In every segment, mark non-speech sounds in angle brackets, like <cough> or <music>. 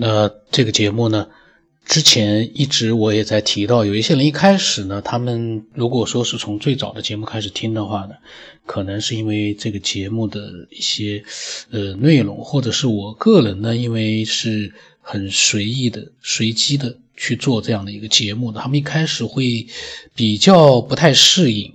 那这个节目呢，之前一直我也在提到，有一些人一开始呢，他们如果说是从最早的节目开始听的话呢，可能是因为这个节目的一些呃内容，或者是我个人呢，因为是很随意的、随机的去做这样的一个节目的，他们一开始会比较不太适应。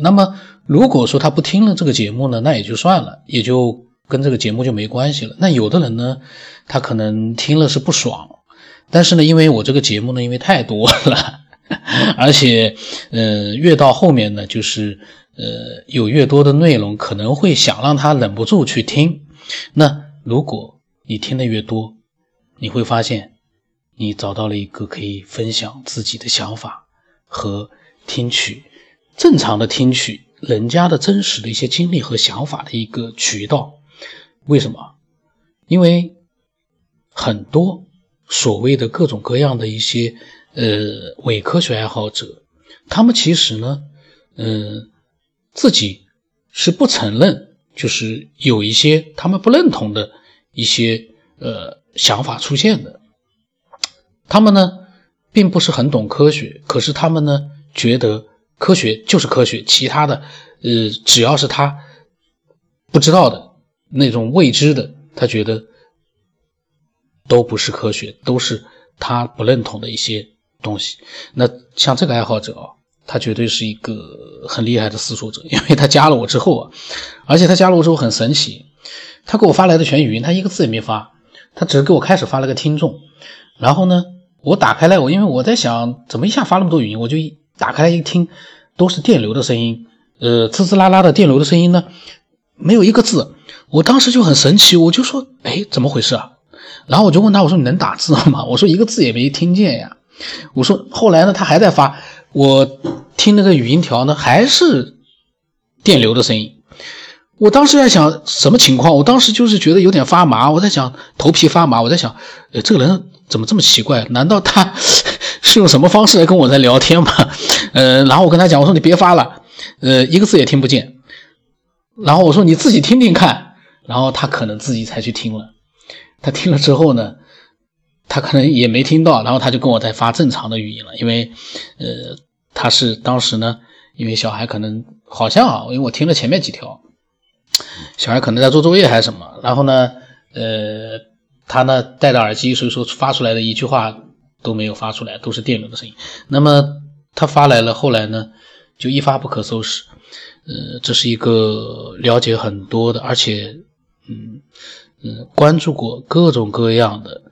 那么如果说他不听了这个节目呢，那也就算了，也就。跟这个节目就没关系了。那有的人呢，他可能听了是不爽，但是呢，因为我这个节目呢，因为太多了，<laughs> 而且，呃，越到后面呢，就是呃，有越多的内容，可能会想让他忍不住去听。那如果你听的越多，你会发现，你找到了一个可以分享自己的想法和听取正常的听取人家的真实的一些经历和想法的一个渠道。为什么？因为很多所谓的各种各样的一些呃伪科学爱好者，他们其实呢，嗯，自己是不承认，就是有一些他们不认同的一些呃想法出现的。他们呢，并不是很懂科学，可是他们呢，觉得科学就是科学，其他的呃，只要是他不知道的。那种未知的，他觉得都不是科学，都是他不认同的一些东西。那像这个爱好者啊，他绝对是一个很厉害的思索者，因为他加了我之后啊，而且他加了我之后很神奇，他给我发来的全语音，他一个字也没发，他只是给我开始发了个听众。然后呢，我打开来，我因为我在想，怎么一下发那么多语音，我就一打开来一听，都是电流的声音，呃，滋滋啦啦的电流的声音呢。没有一个字，我当时就很神奇，我就说：“哎，怎么回事啊？”然后我就问他：“我说你能打字吗？” <laughs> 我说一个字也没听见呀。我说后来呢，他还在发，我听那个语音条呢，还是电流的声音。我当时在想什么情况？我当时就是觉得有点发麻，我在想头皮发麻，我在想，呃，这个人怎么这么奇怪？难道他 <laughs> 是用什么方式来跟我在聊天吗？呃，然后我跟他讲，我说你别发了，呃，一个字也听不见。然后我说你自己听听看，然后他可能自己才去听了。他听了之后呢，他可能也没听到，然后他就跟我在发正常的语音了。因为，呃，他是当时呢，因为小孩可能好像啊，因为我听了前面几条，小孩可能在做作业还是什么，然后呢，呃，他呢戴着耳机，所以说发出来的一句话都没有发出来，都是电流的声音。那么他发来了，后来呢就一发不可收拾。呃，这是一个了解很多的，而且，嗯嗯，关注过各种各样的，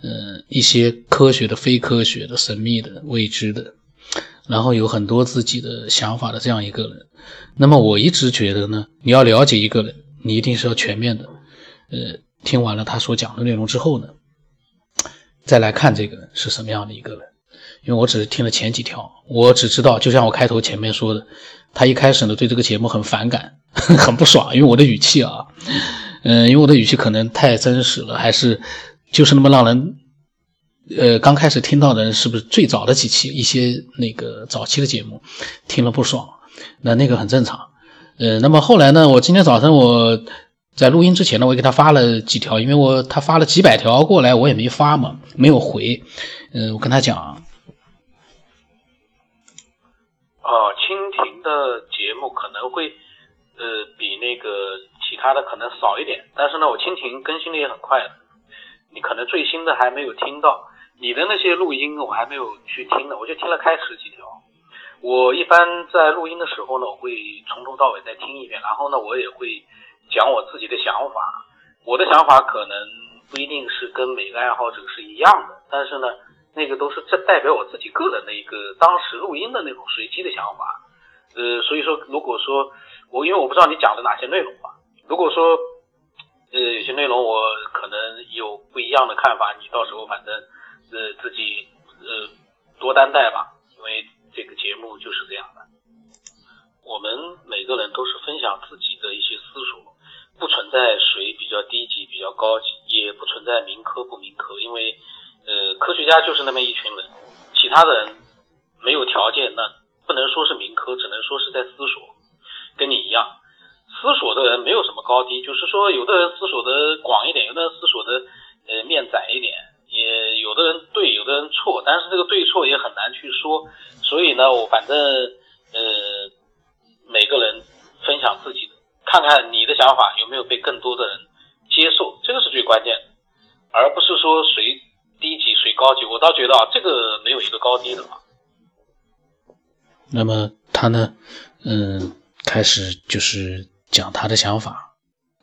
呃，一些科学的、非科学的、神秘的、未知的，然后有很多自己的想法的这样一个人。那么我一直觉得呢，你要了解一个人，你一定是要全面的，呃，听完了他所讲的内容之后呢，再来看这个人是什么样的一个人。因为我只是听了前几条，我只知道，就像我开头前面说的。他一开始呢，对这个节目很反感，<laughs> 很不爽，因为我的语气啊，嗯，因为我的语气可能太真实了，还是就是那么让人，呃，刚开始听到的人是不是最早的几期一些那个早期的节目听了不爽，那那个很正常，呃，那么后来呢，我今天早上我在录音之前呢，我给他发了几条，因为我他发了几百条过来，我也没发嘛，没有回，嗯，我跟他讲。能会，呃，比那个其他的可能少一点，但是呢，我蜻蜓更新的也很快的，你可能最新的还没有听到，你的那些录音我还没有去听呢，我就听了开始几条。我一般在录音的时候呢，我会从头到尾再听一遍，然后呢，我也会讲我自己的想法。我的想法可能不一定是跟每个爱好者是一样的，但是呢。那个都是这代表我自己个人的一个当时录音的那种随机的想法，呃，所以说如果说我因为我不知道你讲的哪些内容嘛，如果说呃有些内容我可能有不一样的看法，你到时候反正呃自己呃多担待吧，因为这个节目就是这样的，我们每个人都是分享自己的一些思索，不存在谁比较低级比较高级，也不存在民科不民科，因为。呃，科学家就是那么一群人，其他的人没有条件，那不能说是民科，只能说是在思索，跟你一样，思索的人没有什么高低，就是说有的人思索的广一点，有的人思索的呃面窄一点，也有的人对，有的人错，但是这个对错也很难去说。所以呢，我反正呃，每个人分享自己的，看看你的想法有没有被更多的人接受，这个是最关键的，而不是说谁低级谁高级。我倒觉得啊，这个没有一个高低的嘛。那么他呢，嗯，开始就是讲他的想法。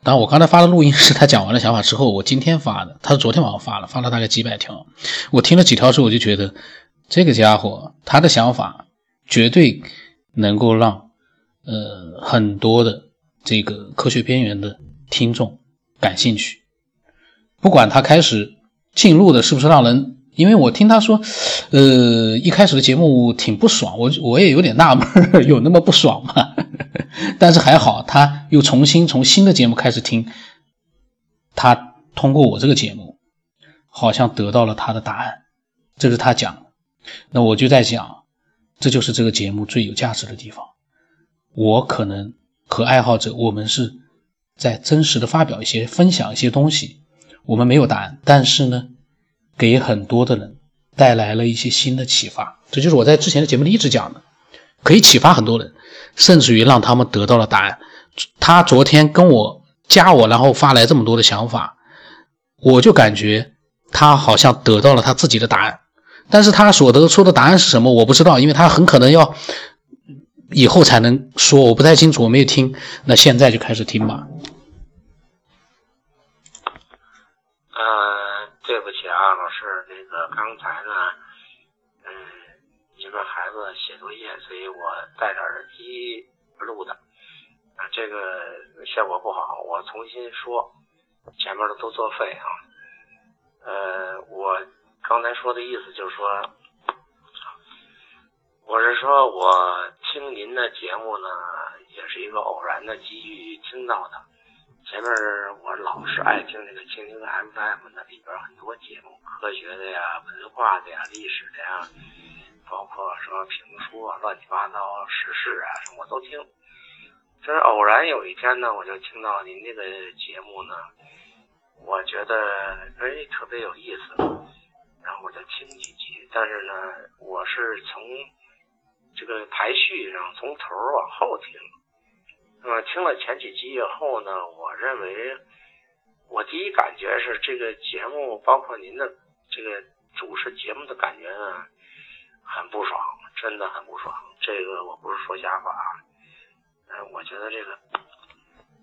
当然，我刚才发的录音是他讲完了想法之后，我今天发的。他是昨天晚上发了，发了大概几百条。我听了几条之后，我就觉得这个家伙他的想法绝对能够让呃很多的这个科学边缘的听众感兴趣。不管他开始进入的是不是让人，因为我听他说，呃，一开始的节目挺不爽，我我也有点纳闷，<laughs> 有那么不爽吗？<laughs> 但是还好，他又重新从新的节目开始听，他通过我这个节目，好像得到了他的答案，这是他讲。那我就在想，这就是这个节目最有价值的地方。我可能和爱好者，我们是在真实的发表一些、分享一些东西，我们没有答案，但是呢，给很多的人带来了一些新的启发。这就是我在之前的节目里一直讲的，可以启发很多人。甚至于让他们得到了答案。他昨天跟我加我，然后发来这么多的想法，我就感觉他好像得到了他自己的答案。但是他所得出的答案是什么，我不知道，因为他很可能要以后才能说，我不太清楚，我没有听。那现在就开始听吧。刚才呢。嗯一个孩子写作业，所以我戴着耳机录的，啊，这个效果不好，我重新说，前面的都作废啊。呃，我刚才说的意思就是说，我是说我听您的节目呢，也是一个偶然的机遇听到的。前面我老是爱听这个蜻蜓 FM 的，里边很多节目，科学的呀、文化的呀、历史的呀。包括什么评书啊、乱七八糟时事啊什么我都听。就是偶然有一天呢，我就听到您这个节目呢，我觉得哎特别有意思，然后我就听几集。但是呢，我是从这个排序上从头往后听。那么听了前几集以后呢，我认为我第一感觉是这个节目，包括您的这个主持节目的感觉呢。很不爽，真的很不爽。这个我不是说瞎话啊，嗯，我觉得这个，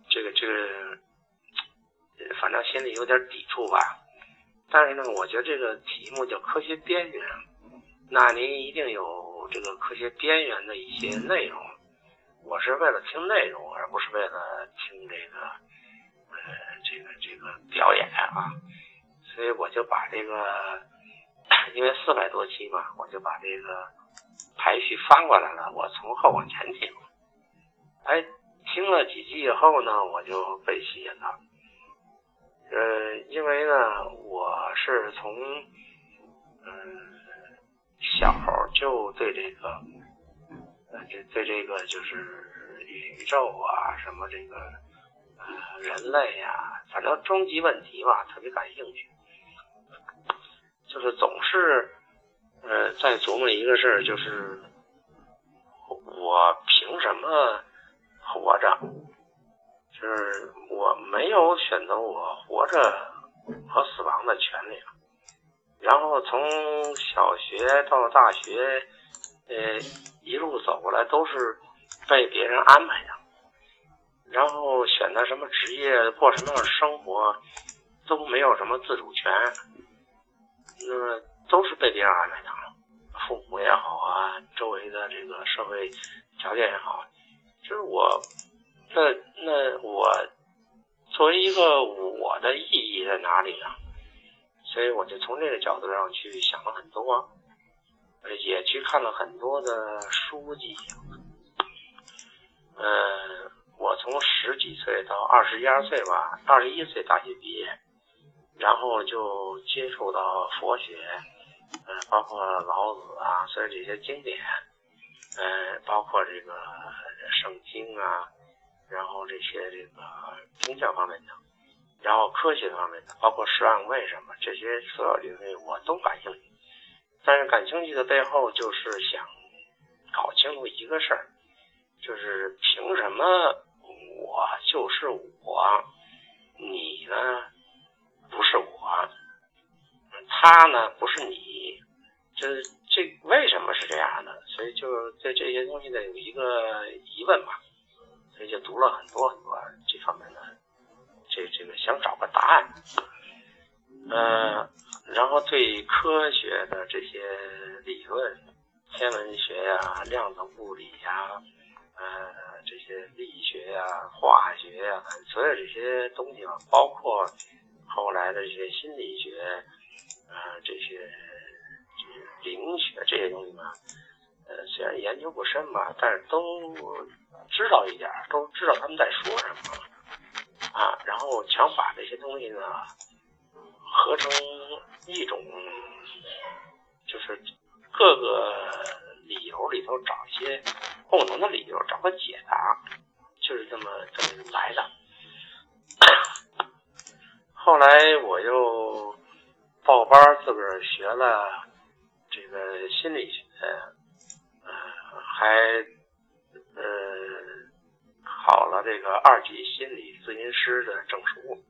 这个，这个，反正心里有点抵触吧。但是呢，我觉得这个题目叫科学边缘，那您一定有这个科学边缘的一些内容。我是为了听内容，而不是为了听这个，呃，这个这个表演啊。所以我就把这个。因为四百多期嘛，我就把这个排序翻过来了。我从后往前听，哎，听了几集以后呢，我就被吸引了。呃，因为呢，我是从嗯小就对这个呃对对这个就是宇宙啊，什么这个呃人类呀，反正终极问题吧，特别感兴趣。就是总是，呃，在琢磨一个事儿，就是我凭什么活着？就是我没有选择我活着和死亡的权利。然后从小学到大学，呃，一路走过来都是被别人安排的。然后选择什么职业，过什么样的生活，都没有什么自主权。那都是被别人安排的，父母也好啊，周围的这个社会条件也好，就是我，那那我作为一个我的意义在哪里呢？所以我就从这个角度上去想了很多，也去看了很多的书籍。嗯，我从十几岁到二十一二岁吧，二十一岁大学毕业。然后就接触到佛学，呃，包括老子啊，所以这些经典，呃，包括这个圣经啊，然后这些这个宗教方面的，然后科学方面的，包括十万为什么这些所有领域我都感兴趣。但是感兴趣的背后就是想搞清楚一个事儿，就是凭什么我就是我，你呢不是我，他呢不是你，这这为什么是这样的？所以就对这些东西呢有一个疑问吧，所以就读了很多很多这方面的，这这个想找个答案，嗯。然后对科学的这些理论，天文学呀、量子物理呀、呃这些力学呀、化学呀，所有这些东西啊，包括后来的这些心理学，呃这些这灵学这些东西嘛，呃虽然研究不深吧，但是都知道一点，都知道他们在说什么啊，然后想把这些东西呢。合成一种，就是各个理由里头找一些共同的理由，找个解答，就是这么这么来的。后来我又报班自个儿学了这个心理学，呃，还呃考了这个二级心理咨询师的证书。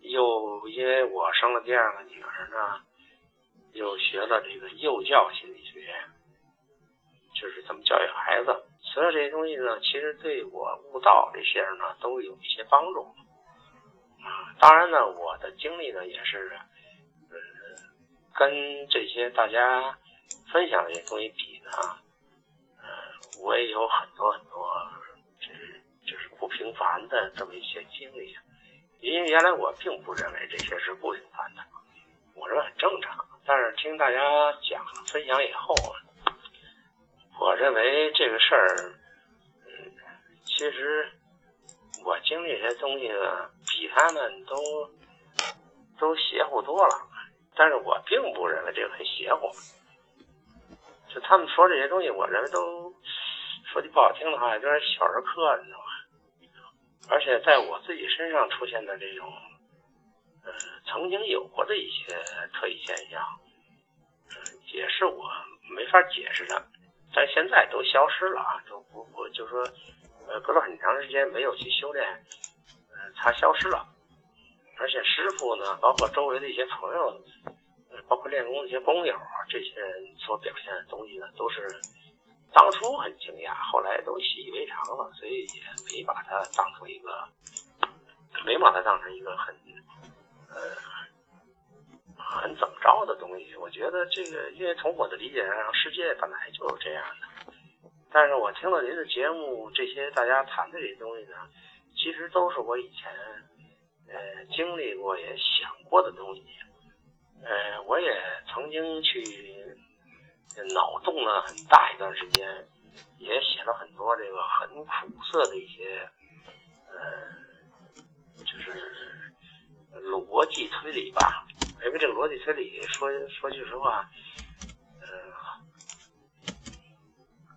又因为我生了第二个女儿呢，又学了这个幼教心理学，就是怎么教育孩子。所有这些东西呢，其实对我悟道这些呢都有一些帮助。啊，当然呢，我的经历呢也是，呃，跟这些大家分享这些东西比呢，呃，我也有很多很多，就是就是不平凡的这么一些经历。原来我并不认为这些是不平凡的，我认为很正常。但是听大家讲分享以后，我认为这个事儿，嗯，其实我经历这些东西呢，比他们都都邪乎多了。但是我并不认为这个很邪乎。就他们说这些东西，我认为都说句不好听的话，有点小儿科，你知道吗？而且在我自己身上出现的这种，呃，曾经有过的一些特异现象，嗯，也是我没法解释的，但现在都消失了啊，都不不就说，呃，隔了很长时间没有去修炼，呃，它消失了。而且师傅呢，包括周围的一些朋友，包括练功的一些工友啊，这些人所表现的东西呢，都是。当初很惊讶，后来都习以为常了，所以也没把它当成一个，没把它当成一个很，呃，很怎么着的东西。我觉得这个，因为从我的理解上，世界本来就是这样的。但是我听了您的节目，这些大家谈的这些东西呢，其实都是我以前呃经历过也想过的东西。呃，我也曾经去。脑洞了很大一段时间，也写了很多这个很苦涩的一些，呃，就是逻辑推理吧。因为这个逻辑推理，说说句实话，呃，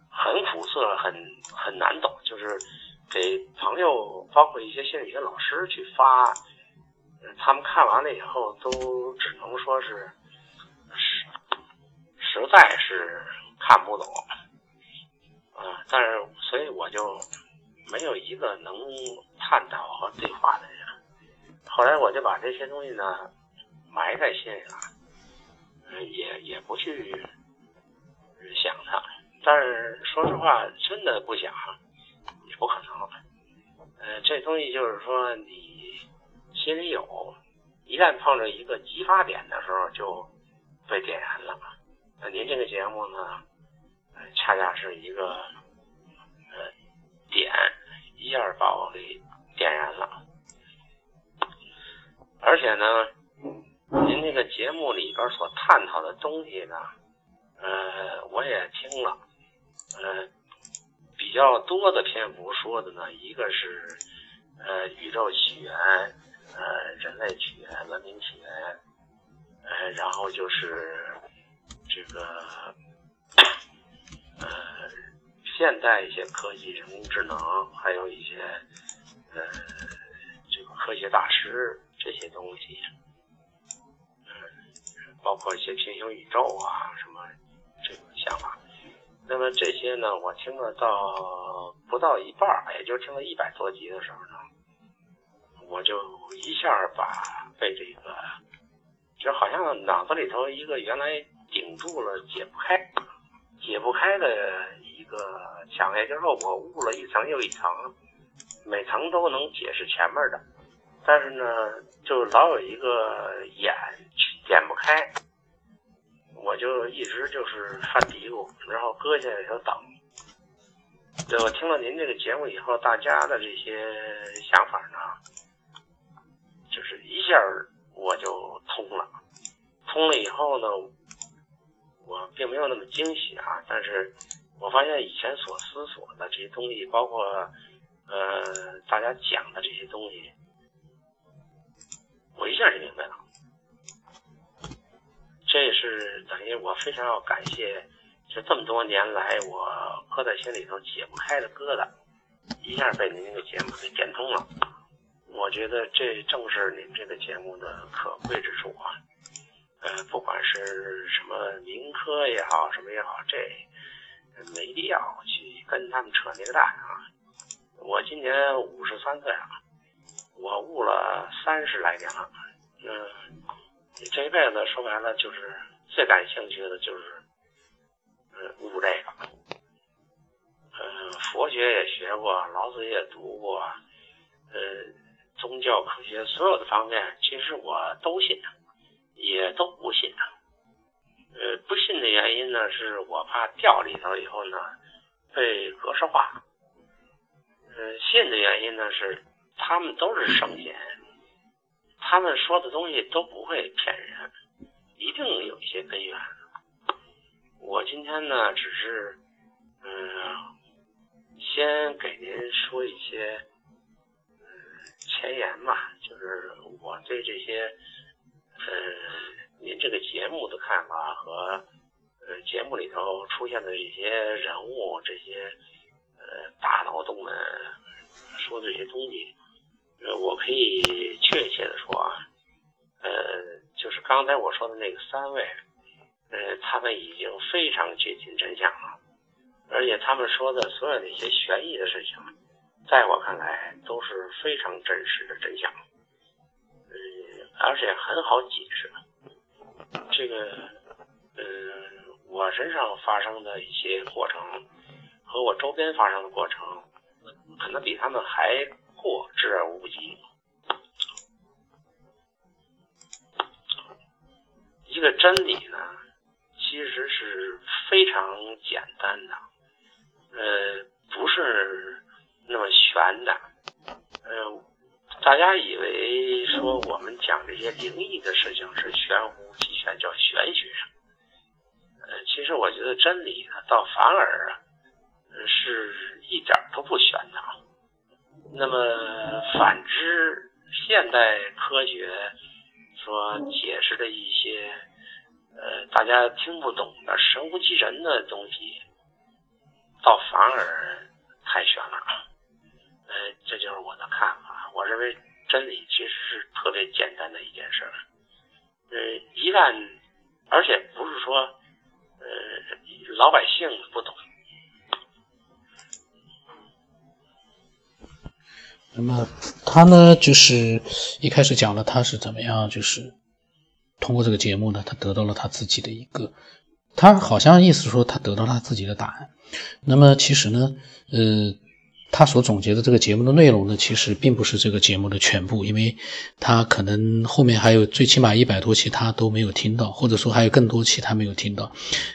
很苦涩，很很难懂。就是给朋友，包括一些心理学老师去发，他们看完了以后，都只能说是。实在是看不懂，啊，但是所以我就没有一个能探讨和对话的人。后来我就把这些东西呢埋在心里了，也也不去想它。但是说实话，真的不想也不可能。呃，这东西就是说你心里有，一旦碰着一个激发点的时候，就被点燃了。那您这个节目呢，恰恰是一个呃点，一下把我给点燃了。而且呢，您这个节目里边所探讨的东西呢，呃，我也听了，呃，比较多的篇幅说的呢，一个是呃宇宙起源，呃人类起源，文明起源，呃，然后就是。这个呃，现代一些科技、人工智能，还有一些呃，这个科学大师这些东西，嗯，包括一些平行宇宙啊什么这种想法。那么这些呢，我听了到不到一半儿，也就听了一百多集的时候呢，我就一下把被这个，就好像脑子里头一个原来顶住了解不开、解不开的一个墙，也就是说我悟了一层又一层，每层都能解释前面的，但是呢，就老有一个眼点不开。我就一直就是犯嘀咕，然后搁下来就等。对，我听了您这个节目以后，大家的这些想法呢，就是一下我就通了。通了以后呢，我并没有那么惊喜啊，但是我发现以前所思索的这些东西，包括呃大家讲的这些东西，我一下就明白了。这是等于我非常要感谢，就这么多年来我搁在心里头解不开的疙瘩，一下被您这个节目给点通了。我觉得这正是您这个节目的可贵之处啊。呃，不管是什么民科也好，什么也好，这没必要去跟他们扯那个蛋啊。我今年五十三岁了，我悟了三十来年了，嗯。这一辈子说白了就是最感兴趣的就是，嗯，悟这个，嗯，佛学也学过，老子也读过，呃，宗教科学所有的方面，其实我都信，也都不信他。呃，不信的原因呢，是我怕掉里头以后呢被格式化。嗯，信的原因呢是他们都是圣贤。他们说的东西都不会骗人，一定有一些根源。我今天呢，只是嗯，先给您说一些嗯前言吧，就是我对这些呃您这个节目的看法和呃节目里头出现的这些人物、这些呃大脑洞们说的这些东西。呃，我可以确切的说啊，呃，就是刚才我说的那个三位，呃，他们已经非常接近真相了，而且他们说的所有那些悬疑的事情，在我看来都是非常真实的真相，而且很好解释。这个，呃，我身上发生的一些过程和我周边发生的过程，可能比他们还。过之而无不及。一个真理呢，其实是非常简单的，呃，不是那么玄的。呃，大家以为说我们讲这些灵异的事情是玄乎其玄，叫玄学。呃，其实我觉得真理呢，倒反而是一点都不玄的。那么，反之，现代科学所解释的一些呃大家听不懂的神乎其神的东西，倒反而太玄了。呃，这就是我的看法。我认为真理其实是特别简单的一件事。呃，一旦，而且不是说呃老百姓不懂。那么他呢，就是一开始讲了他是怎么样，就是通过这个节目呢，他得到了他自己的一个，他好像意思说他得到他自己的答案。那么其实呢，呃，他所总结的这个节目的内容呢，其实并不是这个节目的全部，因为他可能后面还有最起码一百多期他都没有听到，或者说还有更多期他没有听到。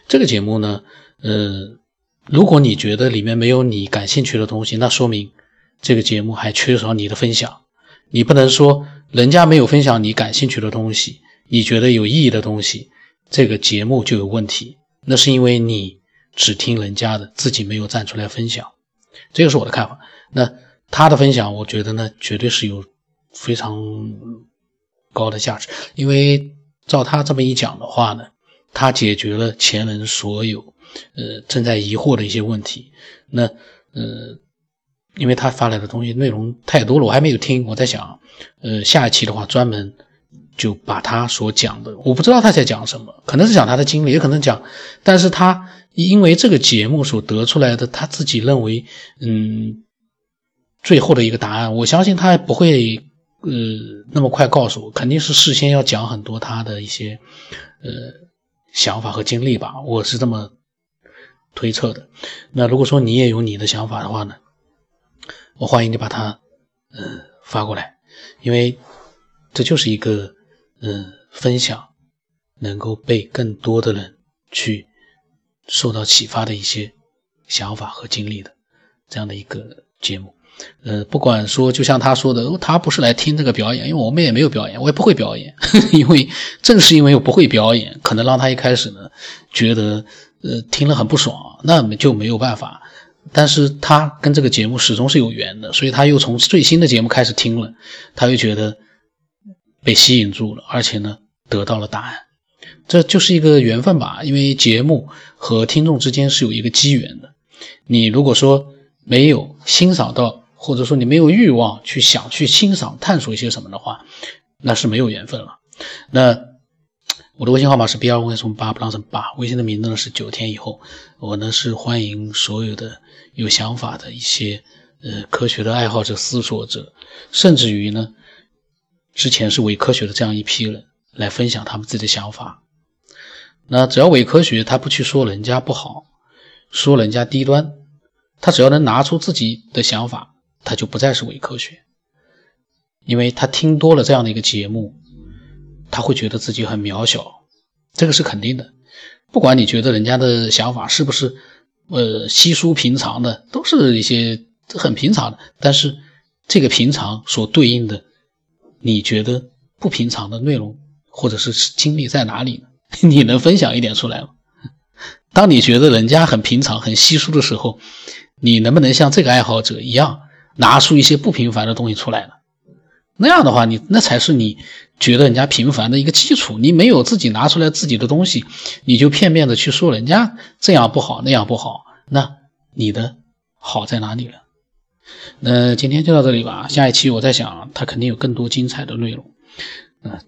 这个节目呢，呃，如果你觉得里面没有你感兴趣的东西，那说明。这个节目还缺少你的分享，你不能说人家没有分享你感兴趣的东西，你觉得有意义的东西，这个节目就有问题。那是因为你只听人家的，自己没有站出来分享。这个是我的看法。那他的分享，我觉得呢，绝对是有非常高的价值。因为照他这么一讲的话呢，他解决了前人所有呃正在疑惑的一些问题。那呃。因为他发来的东西内容太多了，我还没有听。我在想，呃，下一期的话专门就把他所讲的，我不知道他在讲什么，可能是讲他的经历，也可能讲，但是他因为这个节目所得出来的，他自己认为，嗯，最后的一个答案，我相信他也不会，呃，那么快告诉我，肯定是事先要讲很多他的一些，呃，想法和经历吧，我是这么推测的。那如果说你也有你的想法的话呢，我欢迎你把它，呃，发过来，因为这就是一个。嗯，分享能够被更多的人去受到启发的一些想法和经历的这样的一个节目。呃，不管说，就像他说的，他不是来听这个表演，因为我们也没有表演，我也不会表演。<laughs> 因为正是因为我不会表演，可能让他一开始呢觉得呃听了很不爽，那就没有办法。但是他跟这个节目始终是有缘的，所以他又从最新的节目开始听了，他又觉得。被吸引住了，而且呢，得到了答案，这就是一个缘分吧。因为节目和听众之间是有一个机缘的。你如果说没有欣赏到，或者说你没有欲望去想去欣赏、探索一些什么的话，那是没有缘分了。那我的微信号码是 b 二五什么八不让什么八，微信的名字呢是九天以后。我呢是欢迎所有的有想法的一些呃科学的爱好者、思索者，甚至于呢。之前是伪科学的这样一批人来分享他们自己的想法，那只要伪科学他不去说人家不好，说人家低端，他只要能拿出自己的想法，他就不再是伪科学，因为他听多了这样的一个节目，他会觉得自己很渺小，这个是肯定的。不管你觉得人家的想法是不是呃稀疏平常的，都是一些很平常的，但是这个平常所对应的。你觉得不平常的内容或者是经历在哪里呢？<laughs> 你能分享一点出来吗？当你觉得人家很平常、很稀疏的时候，你能不能像这个爱好者一样，拿出一些不平凡的东西出来呢？那样的话，你那才是你觉得人家平凡的一个基础。你没有自己拿出来自己的东西，你就片面的去说人家这样不好那样不好，那你的好在哪里了？那今天就到这里吧，下一期我在想，它肯定有更多精彩的内容，嗯。